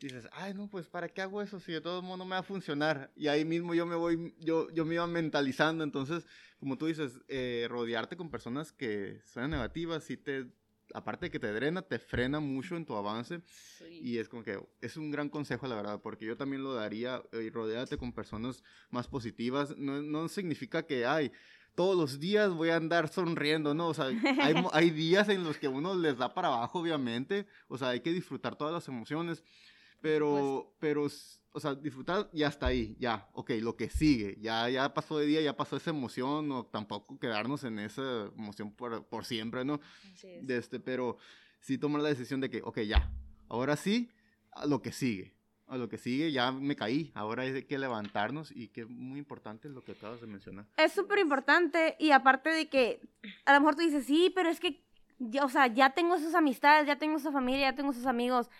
dices, ay, no, pues, ¿para qué hago eso si de todo modo no me va a funcionar? Y ahí mismo yo me voy, yo, yo me iba mentalizando. Entonces, como tú dices, eh, rodearte con personas que son negativas y te, aparte de que te drena, te frena mucho en tu avance. Y es como que es un gran consejo, la verdad, porque yo también lo daría, y eh, rodearte con personas más positivas. No, no significa que, ay, todos los días voy a andar sonriendo, ¿no? O sea, hay, hay días en los que uno les da para abajo, obviamente. O sea, hay que disfrutar todas las emociones. Pero, pero, o sea, disfrutar y hasta ahí, ya, ok, lo que sigue, ya, ya pasó de día, ya pasó esa emoción, o tampoco quedarnos en esa emoción por, por siempre, ¿no? De este, pero sí tomar la decisión de que, ok, ya, ahora sí, a lo que sigue, a lo que sigue, ya me caí, ahora hay que levantarnos y que es muy importante lo que acabas de mencionar. Es súper importante y aparte de que a lo mejor tú dices, sí, pero es que, ya, o sea, ya tengo esas amistades, ya tengo esa familia, ya tengo esos amigos,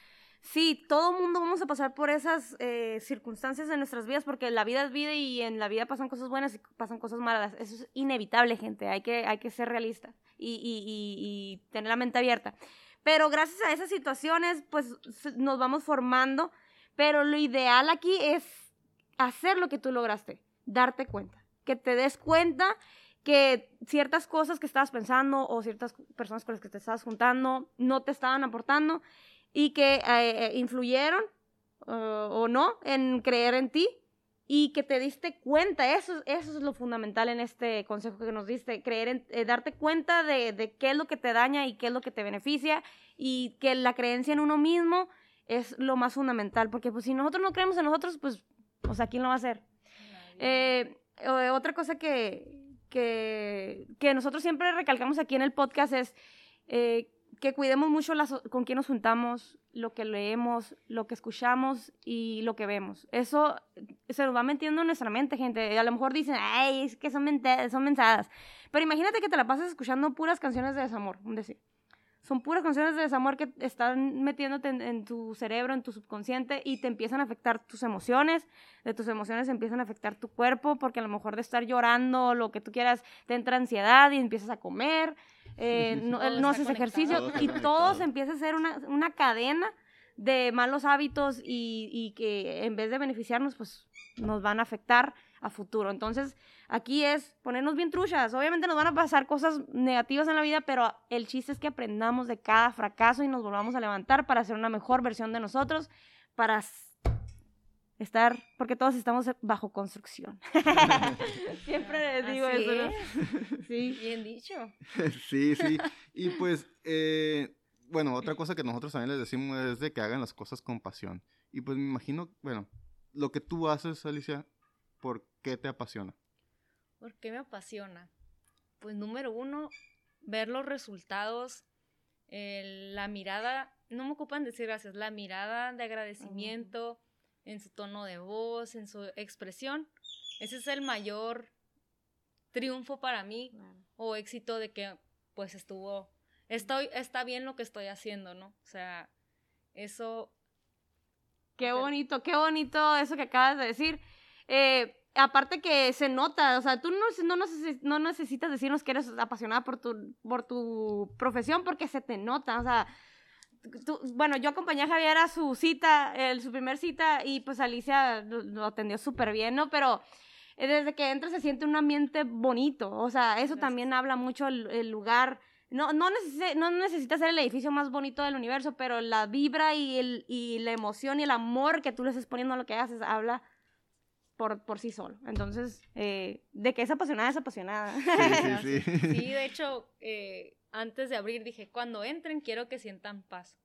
Sí, todo mundo vamos a pasar por esas eh, circunstancias en nuestras vidas porque la vida es vida y en la vida pasan cosas buenas y pasan cosas malas. Eso es inevitable, gente. Hay que, hay que ser realistas y, y, y, tener la mente abierta. Pero gracias a esas situaciones, pues nos vamos formando. Pero lo ideal aquí es hacer lo que tú lograste, darte cuenta, que te des cuenta que ciertas cosas que estabas pensando o ciertas personas con las que te estabas juntando no te estaban aportando y que eh, eh, influyeron o no en creer en ti y que te diste cuenta, eso, eso es lo fundamental en este consejo que nos diste, creer en, eh, darte cuenta de, de, qué es lo que te daña y qué es lo que te beneficia y que la creencia en uno mismo es lo más fundamental, porque pues si nosotros no creemos en nosotros, pues, o sea, ¿quién lo va a hacer? otra cosa que, que, que, nosotros siempre recalcamos aquí en el podcast es que cuidemos mucho las, con quién nos juntamos, lo que leemos, lo que escuchamos y lo que vemos. Eso se nos va metiendo en nuestra mente, gente. A lo mejor dicen, ay, es que son, son mensadas. Pero imagínate que te la pasas escuchando puras canciones de desamor, un decir. Son puras canciones de desamor que están metiéndote en, tu cerebro, en tu subconsciente y te empiezan a afectar tus emociones, de tus emociones empiezan a afectar tu cuerpo porque a lo mejor de estar llorando lo que tú quieras te entra ansiedad y empiezas a comer, eh, no, no haces ejercicio y todo se empieza a hacer una, una cadena de malos hábitos y, y, que en vez de beneficiarnos, pues nos van a afectar a futuro. Entonces, aquí es ponernos bien truchas. Obviamente nos van a pasar cosas negativas en la vida, pero el chiste es que aprendamos de cada fracaso y nos volvamos a levantar para hacer una mejor versión de nosotros, para estar, porque todos estamos bajo construcción. Siempre les digo eso. Sí. Bien dicho. sí, sí. Y pues, eh, bueno, otra cosa que nosotros también les decimos es de que hagan las cosas con pasión. Y pues me imagino, bueno, lo que tú haces, Alicia, ¿por qué te apasiona? ¿Por qué me apasiona? Pues número uno, ver los resultados, la mirada, no me ocupan decir gracias, la mirada de agradecimiento en su tono de voz, en su expresión. Ese es el mayor triunfo para mí o éxito de que pues estuvo estoy, está bien lo que estoy haciendo, ¿no? O sea, eso... Qué bonito, qué bonito eso que acabas de decir. Eh, aparte que se nota, o sea, tú no, no, no, necesitas decirnos que eres apasionada por tu, por tu profesión porque se te nota, o sea, bueno, yo acompañé a Javier a su cita, el, su primer cita, y pues Alicia lo, atendió súper bien, ¿no? Pero eh, desde que entra se siente un ambiente bonito, o sea, eso también habla mucho el lugar no, no, no necesita ser el edificio más bonito del universo, pero la vibra y, el, y la emoción y el amor que tú le estás poniendo a lo que haces habla por, por sí solo. Entonces, eh, de que es apasionada, es apasionada. Sí, sí, sí. de hecho, eh, antes de abrir dije, cuando entren quiero que sientan paz.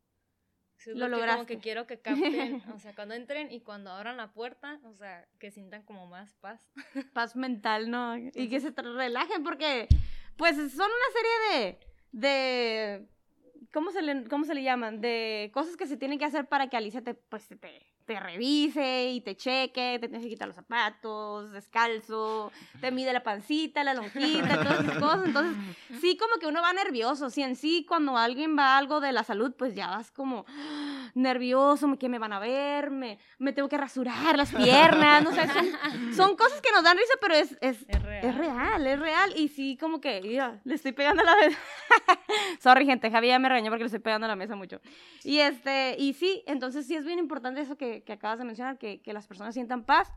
lo, lo Como que quiero que capten, o sea, cuando entren y cuando abran la puerta, o sea, que sientan como más paz. Paz mental, ¿no? Y que se relajen porque, pues, son una serie de de ¿cómo se le, cómo se le llaman? De cosas que se tienen que hacer para que Alicia te, pues, te, te revise y te cheque, te tienes que quitar los zapatos, descalzo, te mide la pancita, la lonjita, todas esas cosas. Entonces, sí, como que uno va nervioso. Si en sí, cuando alguien va a algo de la salud, pues ya vas como nervioso, que me van a ver, me, me tengo que rasurar las piernas, no sé, son, cosas que nos dan risa, pero es, es, es, real. es real, Y sí, como que, mira, le estoy pegando a la mesa. Sorry, gente, Javier me regañó porque le estoy pegando a la mesa mucho. Y este, y sí, entonces sí es bien importante eso que que, acabas de mencionar, que, que, las personas sientan paz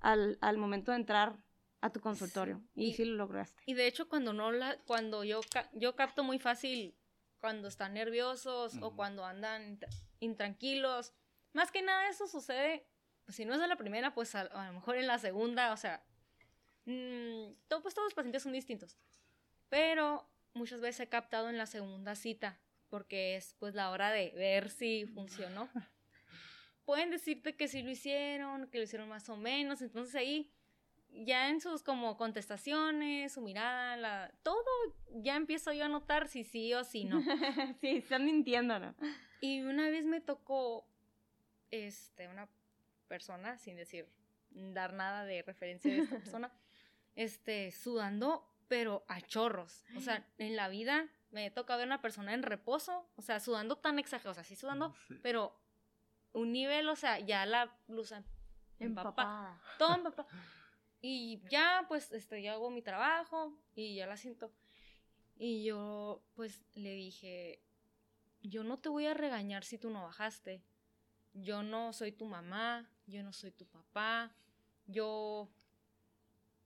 al, al, momento de entrar a tu consultorio. Y, sí lo lograste. Y de hecho, cuando, no la, cuando yo, yo capto muy fácil cuando están nerviosos o cuando andan intranquilos. Más que nada eso sucede, pues, si no es de la primera, pues a, lo mejor en la segunda, o sea, mmm, todo, pues todos los pacientes son distintos. Pero muchas veces he captado en la segunda cita, porque es pues la hora de ver si funcionó. pueden decirte que sí lo hicieron, que lo hicieron más o menos, entonces ahí ya en sus como contestaciones, su mirada, la, todo ya empiezo yo a notar si sí o si no. sí, están mintiendo, ¿no? Y una vez me tocó este una persona sin decir dar nada de referencia de esta persona, este sudando pero a chorros. O sea, en la vida me toca ver una persona en reposo, o sea, sudando tan exagerado, o sea, sí sudando, pero un nivel, o sea, ya la blusa empapada. Todo empapada. Y ya, pues, este, yo hago mi trabajo y ya la siento. Y yo, pues, le dije, yo no te voy a regañar si tú no bajaste. Yo no soy tu mamá, yo no soy tu papá, yo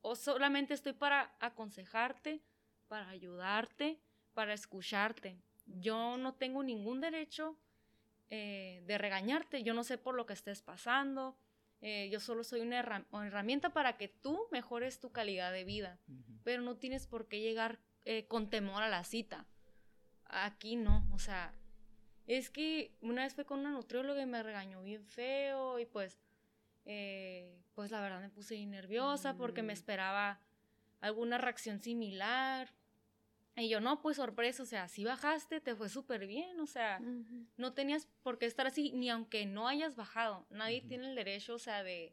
o solamente estoy para aconsejarte, para ayudarte, para escucharte. Yo no tengo ningún derecho eh, de regañarte, yo no sé por lo que estés pasando, eh, yo solo soy una herramienta para que tú mejores tu calidad de vida, pero no tienes por qué llegar eh, con temor a la cita. Aquí no, o sea, es que una vez fui con una nutrióloga y me regañó bien feo y pues, pues la verdad me puse nerviosa porque me mm. esperaba alguna reacción similar y yo, no, pues sorpresa, o sea, si bajaste, te fue súper bien, o sea, no tenías por qué estar así, ni aunque no hayas bajado. Nadie tiene el derecho, o sea, de,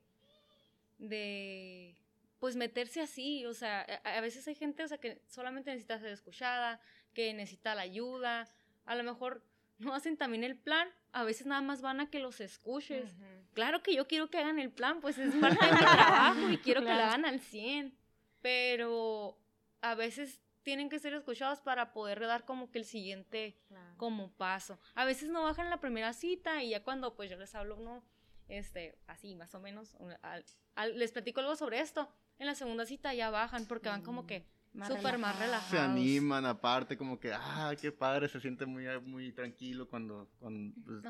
de, pues meterse así, o sea, a, veces hay gente, o sea, que solamente necesita ser escuchada, que necesita la ayuda, A lo mejor no hacen también el plan, a veces nada más van a que los escuches. Claro que yo quiero que hagan el plan, pues es parte de mi trabajo y quiero que lo hagan al 100, pero a veces tienen que ser escuchados para poder dar como que el siguiente como paso. A veces no bajan la primera cita y ya cuando pues yo les hablo, no, este, así más o menos, les platico algo sobre esto, en la segunda cita ya bajan porque van como que súper más relajados. Se animan aparte, como que, ah, qué padre, se siente muy, muy tranquilo cuando, cuando pues,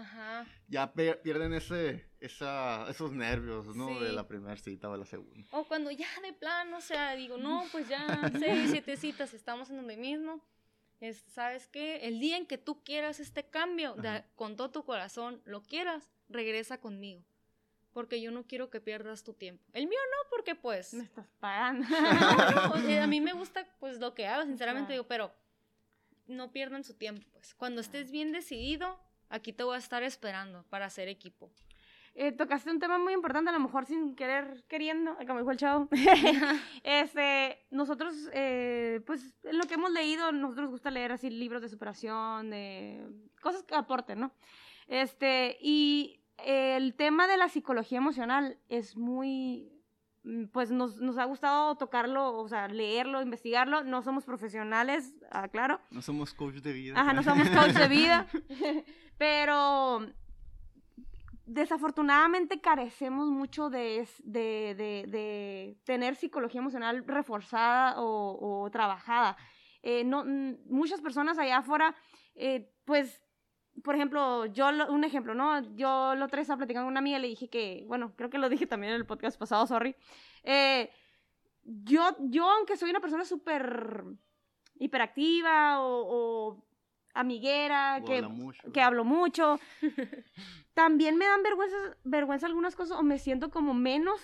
ya pierden ese, esa, esos nervios, ¿no? De la primera cita o de la segunda. O cuando ya de plano, o sea, digo, no, pues ya seis, siete citas, estamos en donde mismo. Es, ¿Sabes qué? El día en que tú quieras este cambio, con todo tu corazón, lo quieras, regresa conmigo porque yo no quiero que pierdas tu tiempo. El mío no, porque pues... Me estás pagando. a mí me gusta pues lo que hago, sinceramente digo, pero no pierdan su tiempo, pues. Cuando estés bien decidido, aquí te voy a estar esperando para hacer equipo. Eh, tocaste un tema muy importante, a lo mejor sin querer, queriendo, como dijo el chavo. este, nosotros, eh, pues, en lo que hemos leído, nosotros nos gusta leer así libros de superación, de cosas que aporten, ¿no? Este, y el tema de la psicología emocional es muy, mm, pues nos, nos, ha gustado tocarlo, o sea, leerlo, investigarlo. No somos profesionales, ah, claro. No somos coach de vida. Ajá, no somos coach de vida. pero desafortunadamente carecemos mucho de, de, de, de tener psicología emocional reforzada o, o trabajada. Eh, no, muchas personas allá afuera, eh, pues por ejemplo, yo, un ejemplo, ¿no? Yo lo tres estaba platicando con una amiga y le dije que, bueno, creo que lo dije también en el podcast pasado, sorry. Eh, yo, yo, aunque soy una persona súper hiperactiva o, amiguera, que, que hablo mucho, también me dan vergüenza, vergüenza algunas cosas o me siento como menos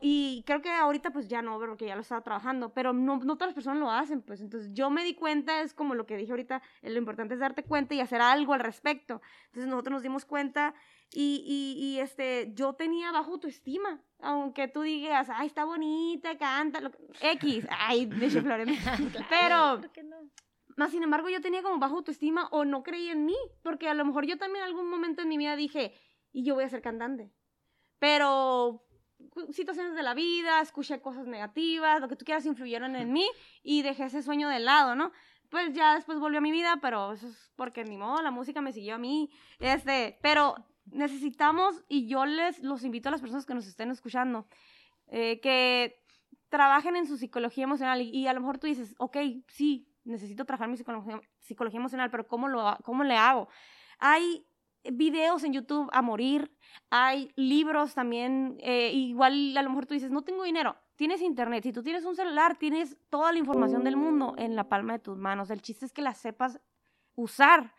y creo que ahorita pues ya no, porque ya lo estaba trabajando, pero no, no todas las personas lo hacen, pues entonces yo me di cuenta, es como lo que dije ahorita, lo importante es darte cuenta y hacer algo al respecto. Entonces nosotros nos dimos cuenta y, y, y este, yo tenía bajo autoestima, aunque tú digas, ay, está bonita, canta, lo, X, ay, de Flores, pero... Más sin embargo, yo tenía como bajo autoestima o no creía en mí, porque a lo mejor yo también en algún momento en mi vida dije, y yo voy a ser cantante. Pero situaciones de la vida, escuché cosas negativas, lo que tú quieras influyeron en mí y dejé ese sueño de lado, ¿no? Pues ya después volvió a mi vida, pero eso es porque ni modo, la música me siguió a mí. Este, pero necesitamos, y yo les los invito a las personas que nos estén escuchando, eh, que trabajen en su psicología emocional y, a lo mejor tú dices, ok, sí, necesito trabajar mi psicología, psicología emocional, pero ¿cómo, lo, ¿cómo le hago? Hay videos en YouTube a morir, hay libros también, eh, igual a lo mejor tú dices, no tengo dinero, tienes internet, si tú tienes un celular, tienes toda la información del mundo en la palma de tus manos, el chiste es que la sepas usar.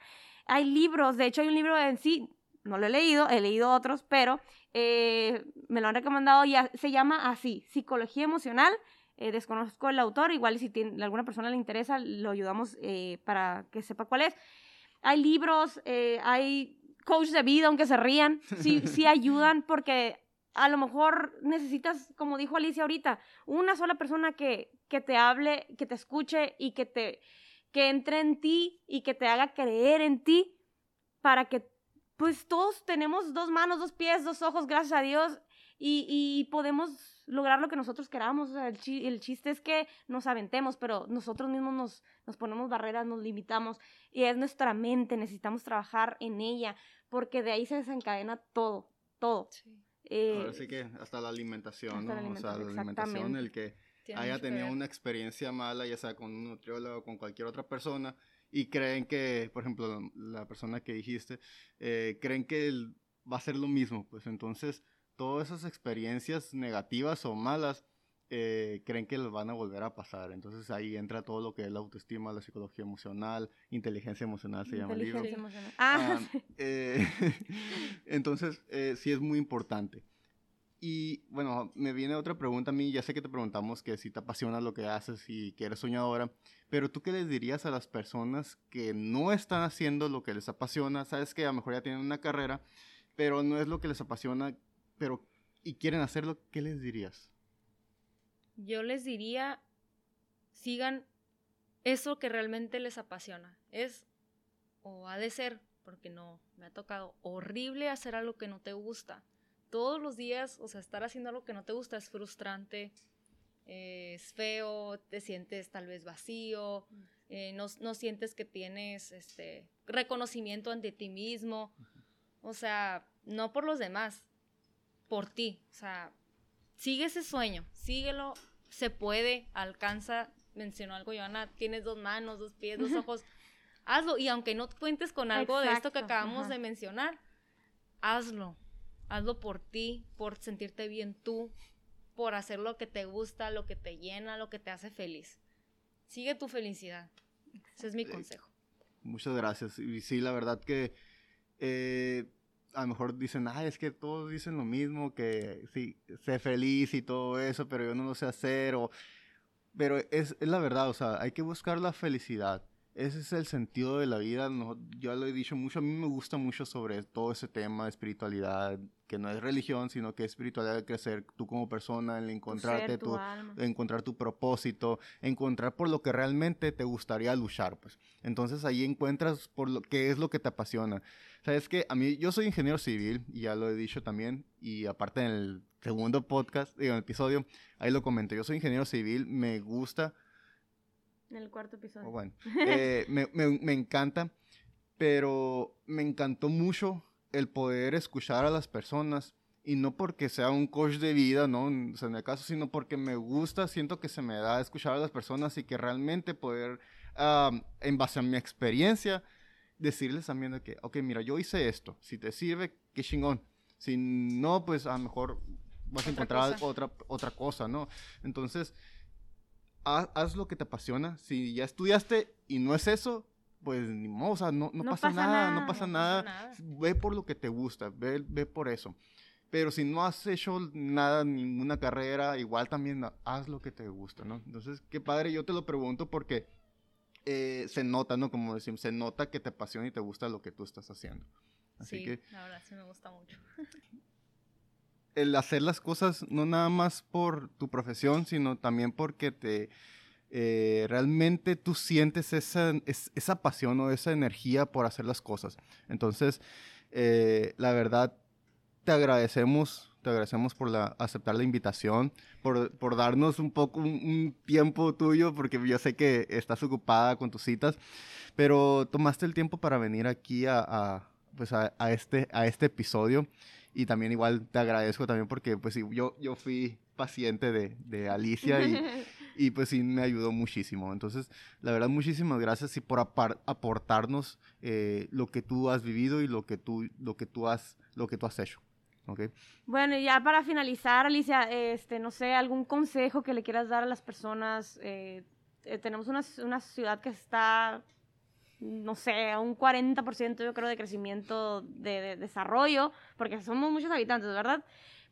Hay libros, de hecho hay un libro en sí, no lo he leído, he leído otros, pero eh, me lo han recomendado y se llama así, Psicología Emocional. Eh, desconozco el autor, igual si a alguna persona le interesa, lo ayudamos para que sepa cuál es. Hay libros, hay coach de vida, aunque se rían, sí, sí ayudan porque a lo mejor necesitas, como dijo Alicia ahorita, una sola persona que, que te hable, que te escuche y que te que entre en ti y que te haga creer en ti para que pues todos tenemos dos manos, dos pies, dos ojos, gracias a Dios, y, y podemos lograr lo que nosotros queramos. O sea, el, el, chiste es que nos aventemos, pero nosotros mismos nos, nos ponemos barreras, nos limitamos y es nuestra mente, necesitamos trabajar en ella porque de ahí se desencadena todo, todo. Sí. Eh, Ahora que hasta la alimentación, ¿no? o sea, la alimentación, el que haya tenido una experiencia mala, ya sea con un nutriólogo o con cualquier otra persona, y creen que, por ejemplo, la persona que dijiste, eh, creen que va a ser lo mismo, pues entonces todas esas experiencias negativas o malas eh, creen que les van a volver a pasar. Entonces ahí entra todo lo que es la autoestima, la psicología emocional, inteligencia emocional se llama el libro. Emocional. Ah, ah eh, entonces eh, sí es muy importante. Y bueno, me viene otra pregunta a mí, ya sé que te preguntamos que si te apasiona lo que haces y que eres soñadora, pero tú qué les dirías a las personas que no están haciendo lo que les apasiona, sabes que a lo mejor ya tienen una carrera, pero no es lo que les apasiona, pero y quieren hacerlo, ¿qué les dirías? Yo les diría, sigan eso que realmente les apasiona. Es o ha de ser, porque no, me ha tocado horrible hacer algo que no te gusta. Todos los días, o sea, estar haciendo algo que no te gusta es frustrante, eh, es feo, te sientes tal vez vacío, eh, no, no, sientes que tienes este reconocimiento ante ti mismo. O sea, no por los demás, por ti. O sea, sigue ese sueño, síguelo, se puede, alcanza. Mencionó algo, Joana, tienes dos manos, dos pies, dos ojos. hazlo. Y aunque no cuentes con algo de esto que acabamos de mencionar, hazlo. Hazlo por ti, por sentirte bien tú, por hacer lo que te gusta, lo que te llena, lo que te hace feliz. Sigue tu felicidad. Ese es mi consejo. Muchas gracias. Y sí, la verdad que eh, a lo mejor dicen, ay, es que todos dicen lo mismo, que sí, sé feliz y todo eso, pero yo no lo sé hacer. O... Pero es, es la verdad, o sea, hay que buscar la felicidad. Ese es el sentido de la vida. No, yo lo he dicho mucho. A mí me gusta mucho sobre todo ese tema de espiritualidad, que no es religión, sino que es espiritualidad de crecer tú como persona, en encontrarte, tu, encontrar tu propósito, encontrar por lo que realmente te gustaría luchar. Pues. Entonces ahí encuentras por lo qué es lo que te apasiona. Sabes que a mí, yo soy ingeniero civil, y ya lo he dicho también, y aparte en el segundo podcast, en el episodio, ahí lo comenté. Yo soy ingeniero civil, me gusta en el cuarto episodio. Oh, bueno, eh, me, me, me encanta, pero me encantó mucho el poder escuchar a las personas y no porque sea un coach de vida, ¿no? O sea, en el caso, sino porque me gusta, siento que se me da escuchar a las personas y que realmente poder, en base a mi experiencia, decirles también de que, ok, mira, yo hice esto, si te sirve, qué chingón. Si no, pues a lo mejor vas a encontrar otra, otra cosa, ¿no? Entonces, haz, lo que te apasiona. Si ya estudiaste y no es eso, pues ni modo, o sea, no, no, pasa, nada, no pasa nada. Ve por lo que te gusta, ve, ve por eso. Pero si no has hecho nada, ninguna carrera, igual también haz lo que te gusta, ¿no? Entonces, qué padre, yo te lo pregunto porque eh, se nota, ¿no? Como decimos, se nota que te apasiona y te gusta lo que tú estás haciendo. Así sí, que, la verdad sí me gusta mucho. el hacer las cosas no nada más por tu profesión, sino también porque te eh, realmente tú sientes esa, esa pasión o esa energía por hacer las cosas. Entonces, eh, la verdad, te agradecemos, te agradecemos por la, aceptar la invitación, por, por darnos un poco un, tiempo tuyo, porque yo sé que estás ocupada con tus citas, pero tomaste el tiempo para venir aquí a, a pues a, a, este, a este episodio. Y también igual te agradezco también porque pues yo, yo fui paciente de, de Alicia y, y, pues sí me ayudó muchísimo. Entonces, la verdad, muchísimas gracias y por aportarnos eh, lo que tú has vivido y lo que tú, lo que tú, has, lo que tú has hecho. Okay. Bueno, y ya para finalizar, Alicia, este, no sé, algún consejo que le quieras dar a las personas. Eh, eh, tenemos una, una ciudad que está no sé, un 40% yo creo de crecimiento de, desarrollo, porque somos muchos habitantes, ¿verdad?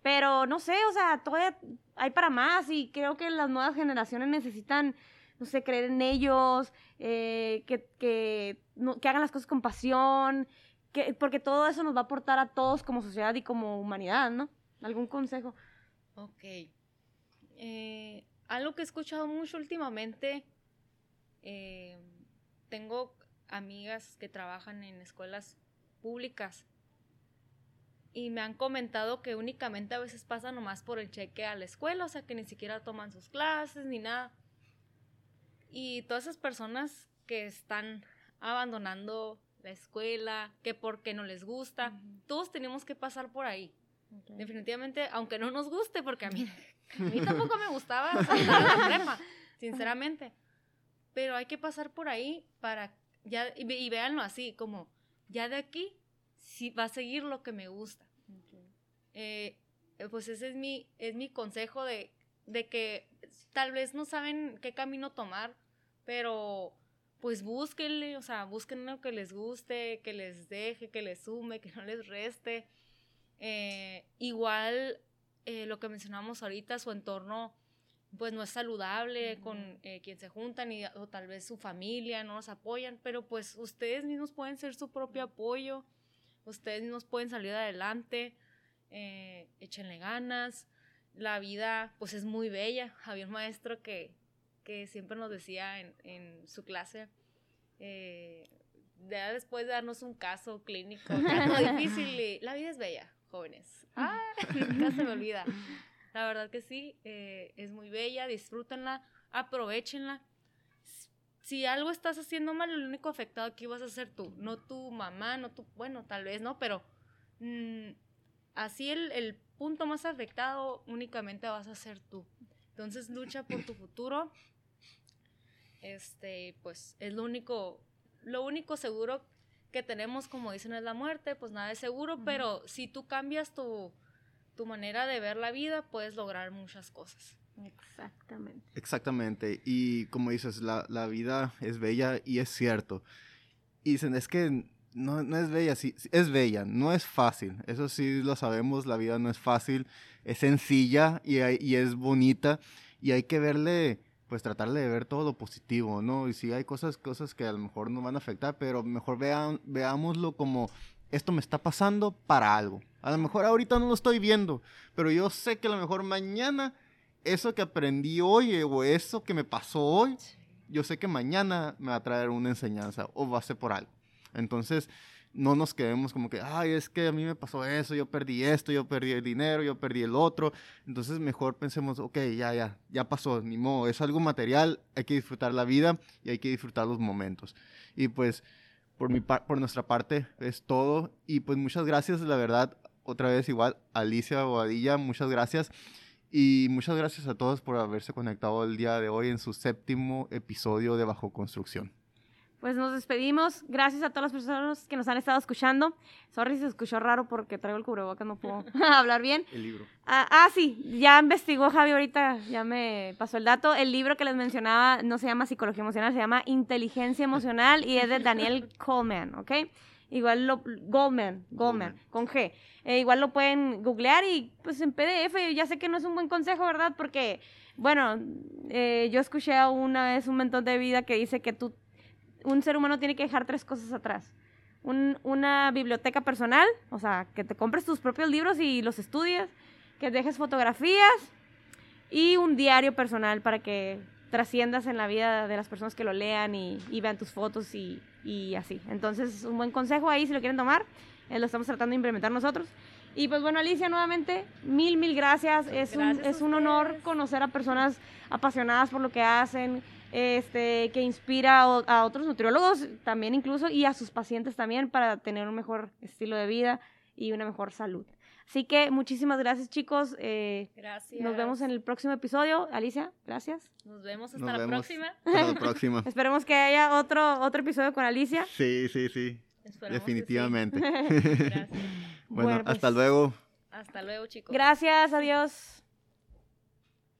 Pero no sé, o sea, todavía hay para más y creo que las nuevas generaciones necesitan, no sé, creer en ellos, eh, que, que, que, hagan las cosas con pasión, que, porque todo eso nos va a aportar a todos como sociedad y como humanidad, ¿no? ¿Algún consejo? Ok. Eh, algo que he escuchado mucho últimamente, eh, tengo amigas que trabajan en escuelas públicas y me han comentado que únicamente a veces pasan nomás por el cheque a la escuela, o sea que ni siquiera toman sus clases ni nada. Y todas esas personas que están abandonando la escuela, que porque no les gusta, todos tenemos que pasar por ahí. Definitivamente, aunque no nos guste, porque a mí, a mí tampoco me gustaba la sinceramente. Pero hay que pasar por ahí para ya, y, y véanlo así, como, ya de aquí sí va a seguir lo que me gusta. Eh, pues ese es mi, es mi consejo de, de que tal vez no saben qué camino tomar, pero pues búsquenle, o sea, busquen lo que les guste, que les deje, que les sume, que no les reste. Eh, igual eh, lo que mencionamos ahorita, su entorno pues no es saludable con eh, quien se juntan y, o tal vez su familia no nos apoyan, pero pues ustedes mismos pueden ser su propio apoyo, ustedes mismos pueden salir adelante, eh, échenle ganas, la vida pues es muy bella, había un maestro que, que siempre nos decía en, en su clase, eh, ya después de darnos un caso clínico, algo difícil, y la vida es bella, jóvenes. Ah, nunca se me olvida. La verdad que sí, eh, es muy bella, disfrútenla, aprovechenla. Si algo estás haciendo mal, el único afectado aquí vas a ser tú, no tu mamá, no tu, bueno, tal vez no, pero mm, así el, el punto más afectado únicamente vas a ser tú. Entonces lucha por tu futuro. Este, pues es lo único, lo único seguro que tenemos, como dicen, es la muerte, pues nada es seguro, pero si tú cambias tu, tu manera de ver la vida, puedes lograr muchas cosas. Exactamente. Exactamente. Y como dices, la, la vida es bella y es cierto. Y dicen, es que no, no es bella, sí, es bella, no es fácil. Eso sí lo sabemos, la vida no es fácil, es sencilla y, hay- y es bonita. Y hay que verle, pues tratarle de ver todo lo positivo, ¿no? Y si hay cosas, cosas que a lo mejor nos van a afectar, pero mejor vean, veámoslo como esto me está pasando para algo. A lo mejor ahorita no lo estoy viendo, pero yo sé que a lo mejor mañana eso que aprendí hoy eh, o eso que me pasó hoy, yo sé que mañana me va a traer una enseñanza o va a ser por algo. Entonces, no nos quedemos como que, ay, es que a mí me pasó eso, yo perdí esto, yo perdí el dinero, yo perdí el otro. Entonces, mejor pensemos, ok, ya, ya, ya pasó, ni modo, es algo material, hay que disfrutar la vida y hay que disfrutar los momentos. Y pues, por, mi por nuestra parte, es todo. Y pues, muchas gracias, la verdad, otra vez igual, Alicia Bobadilla, muchas gracias. Y muchas gracias a todos por haberse conectado el día de hoy en su séptimo episodio de Bajo Construcción. Pues nos despedimos. Gracias a todas las personas que nos han estado escuchando. Sorry si se escuchó raro porque traigo el cubrebocas, no puedo hablar bien. El libro. Ah, ah, sí, ya investigó Javi ahorita, ya me pasó el dato. El libro que les mencionaba no se llama Psicología Emocional, se llama Inteligencia Emocional y es de Daniel Coleman, ¿ok? Igual lo... Goldman, Goldman, Goldman. con G. Eh, igual lo pueden googlear y pues en PDF, ya sé que no es un buen consejo, ¿verdad? Porque, bueno, eh, yo escuché una vez un mentón de vida que dice que tú, un ser humano tiene que dejar tres cosas atrás. Un- una biblioteca personal, o sea, que te compres tus propios libros y los estudies, que dejes fotografías y un diario personal para que trasciendas en la vida de las personas que lo lean y, y vean tus fotos y, y así. Entonces, un buen consejo ahí si lo quieren tomar. eh, lo estamos tratando de implementar nosotros. Y pues bueno, Alicia, nuevamente, mil, mil gracias. Es, un, Gracias es un honor conocer a personas apasionadas por lo que hacen, este, que inspira a otros nutriólogos también incluso y a sus pacientes también para tener un mejor estilo de vida y una mejor salud. Así que muchísimas gracias chicos. eh, Gracias. nos vemos en el próximo episodio. Alicia, gracias. Nos vemos hasta Nos la vemos. próxima. Hasta la próxima. Esperemos que haya otro, otro episodio con Alicia. Sí, sí, sí. Definitivamente. Gracias. bueno, Bueno, pues- hasta luego. Hasta luego, chicos. Gracias, adiós.